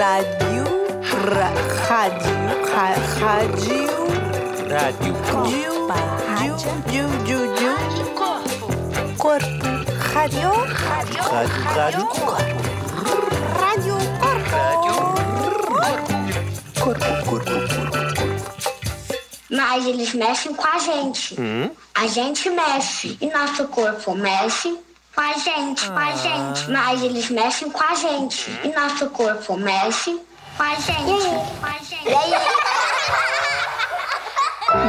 Rádio. Ra, rádio. Ra, rádio. Rádio. Diu, Rádio. diu, diu, diu, diu. Corpo. Rádio. Rádio. Rádio. Rádio. Corpo. Corpo, corpo, corpo. Mas eles mexem com a gente. A gente mexe. E nosso corpo mexe com a gente, com a gente. Mas eles mexem com a gente. E nosso corpo mexe com a gente, com a gente.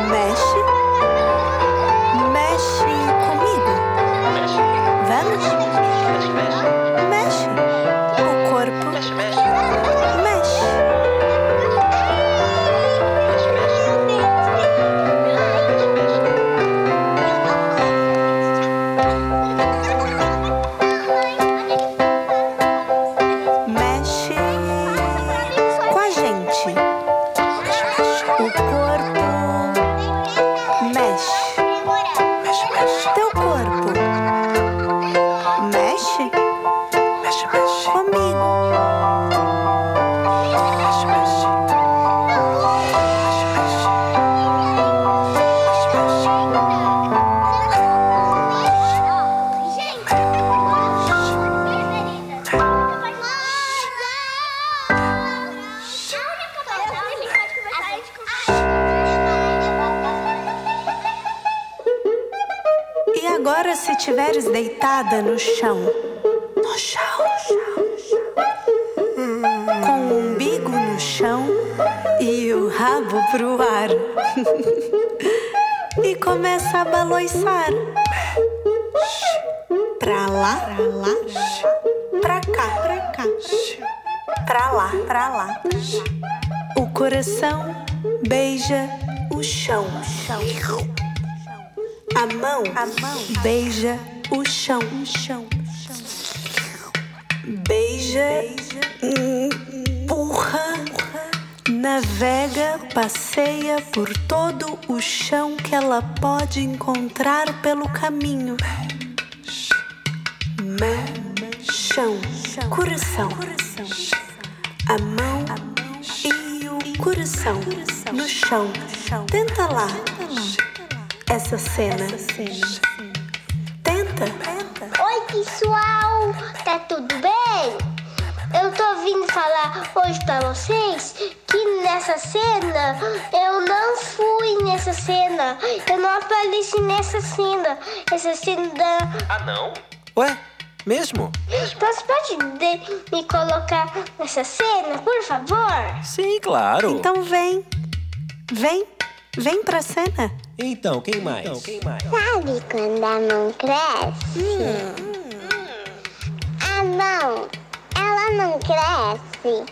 Mexe. Mexe agora, se tiveres deitada no chão, no chão, com o umbigo no chão e o rabo pro ar, e começa a baloiçar. Pra lá, pra lá, pra cá, pra cá, pra lá, pra lá. O coração beija o chão. A mão, a mão beija o chão, o chão. Beija, empurra, navega, passeia por todo o chão que ela pode encontrar pelo caminho. Mão, chão, coração. A mão e o coração no chão. Tenta lá essa cena. Tenta. Oi, pessoal! Tá tudo bem? Eu tô vindo falar hoje pra vocês que nessa cena eu não fui nessa cena. Eu não apareci nessa cena. Essa cena da. Ah, não? Ué, mesmo? Então você pode de- me colocar nessa cena, por favor? Sim, claro. Então vem. Vem. Vem pra cena. Então, quem mais? Então, quem mais? Sabe quando a mão cresce? A mão, ela não cresce.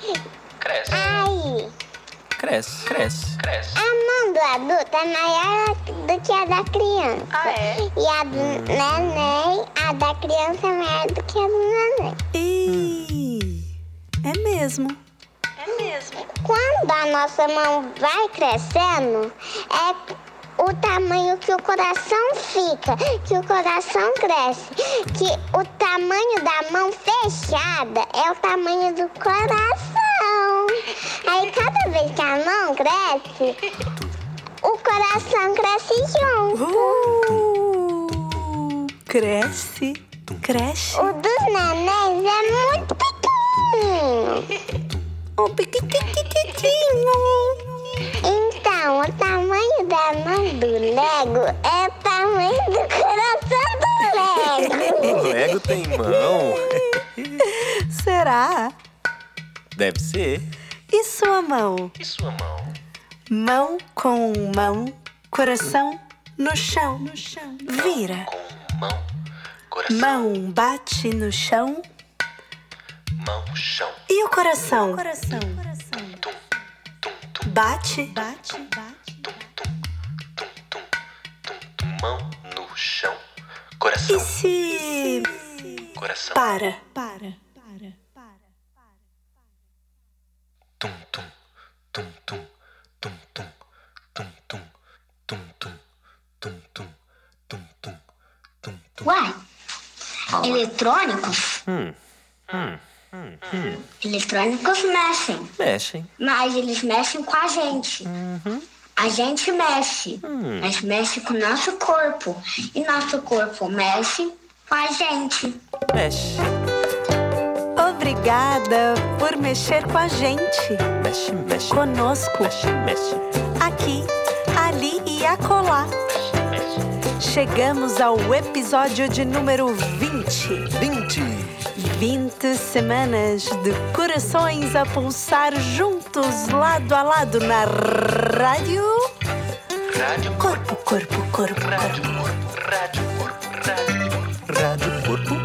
Cresce. Aí. Cresce, cresce, cresce. A mão do adulto é maior do que a da criança. Ah, é? E a do neném, a da criança é maior do que a do neném. E é mesmo. Quando a nossa mão vai crescendo, é o tamanho que o coração fica, que o coração cresce. Que o tamanho da mão fechada é o tamanho do coração. Aí cada vez que a mão cresce, o coração cresce junto. Uh, cresce. Cresce. O dos nenéns é muito pequenininho. Oh, Então, o tamanho da mão do Lego é o tamanho do coração do Lego. O Lego tem mão? Será? Deve ser. E sua mão? E sua mão? Mão com mão, coração no chão. No chão. Vira. Com mão, coração, Mão bate no chão. mão, chão. E o coração? Coração. Tum, tum, Bate. Bate. Bate. tum, tum, tum, tum, tum, tum, mão no chão. Coração, E se coração. para? Para. Para. Para. Tum, tum, tum, tum, tum, tum, tum, tum, tum, tum, tum, tum, tum, tum, tum, tum. Uai, eletrônicos? Hum, hum. Eletrônicos mexem, Mexem. mas eles mexem com a gente. A gente mexe, mas mexe com o nosso corpo. E nosso corpo mexe com a gente. Mexe. Obrigada por mexer com a gente. Mexe, mexe. Conosco. Mexe, mexe. Aqui, ali e acolá. Chegamos ao episódio de número 20. 20. 20 semanas de corações a pulsar juntos, lado a lado na rádio. Rádio Corpo, corpo, corpo, Rádio corpo. Rádio corpo. Rádio corpo. Rádio corpo.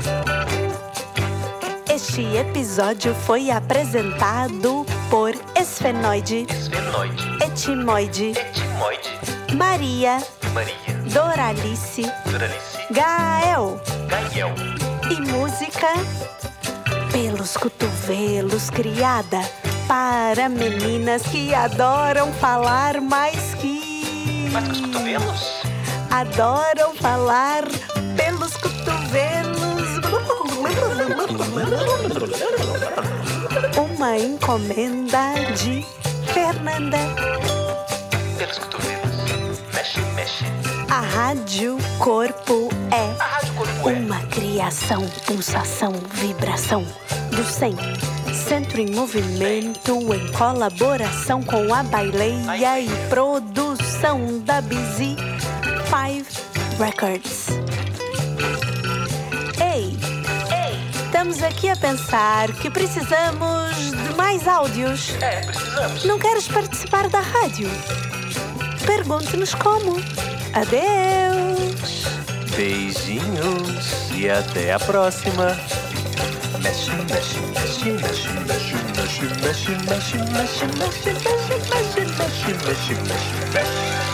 Este episódio foi apresentado por Esfenoide, Esfenoide. Etimoide, Etimoide. Maria, Maria. Doralice, Doralice. Gael Gael. e música Pelos Cotovelos, criada para meninas que adoram falar mais que. Mas com os cotovelos? Adoram falar pelos cotovelos. Uma encomenda de Fernanda. Pelos cotovelos. Mexe, mexe. A Rádio Corpo é A Rádio Corpo é. Uma criação, pulsação, vibração do 100. Centro em movimento, em colaboração com a Baileia e produção da Busy Five Records. Ei, estamos aqui a pensar que precisamos de mais áudios. É, precisamos. Não queres participar da rádio? Pergunte-nos como. Adeus! Beijinhos e até a próxima. Mexe, mexe, mexe, mexe, mexe, mexe, mexe, mexe, mexe, mexe, mexe, mexe, mexe, mexe, mexe.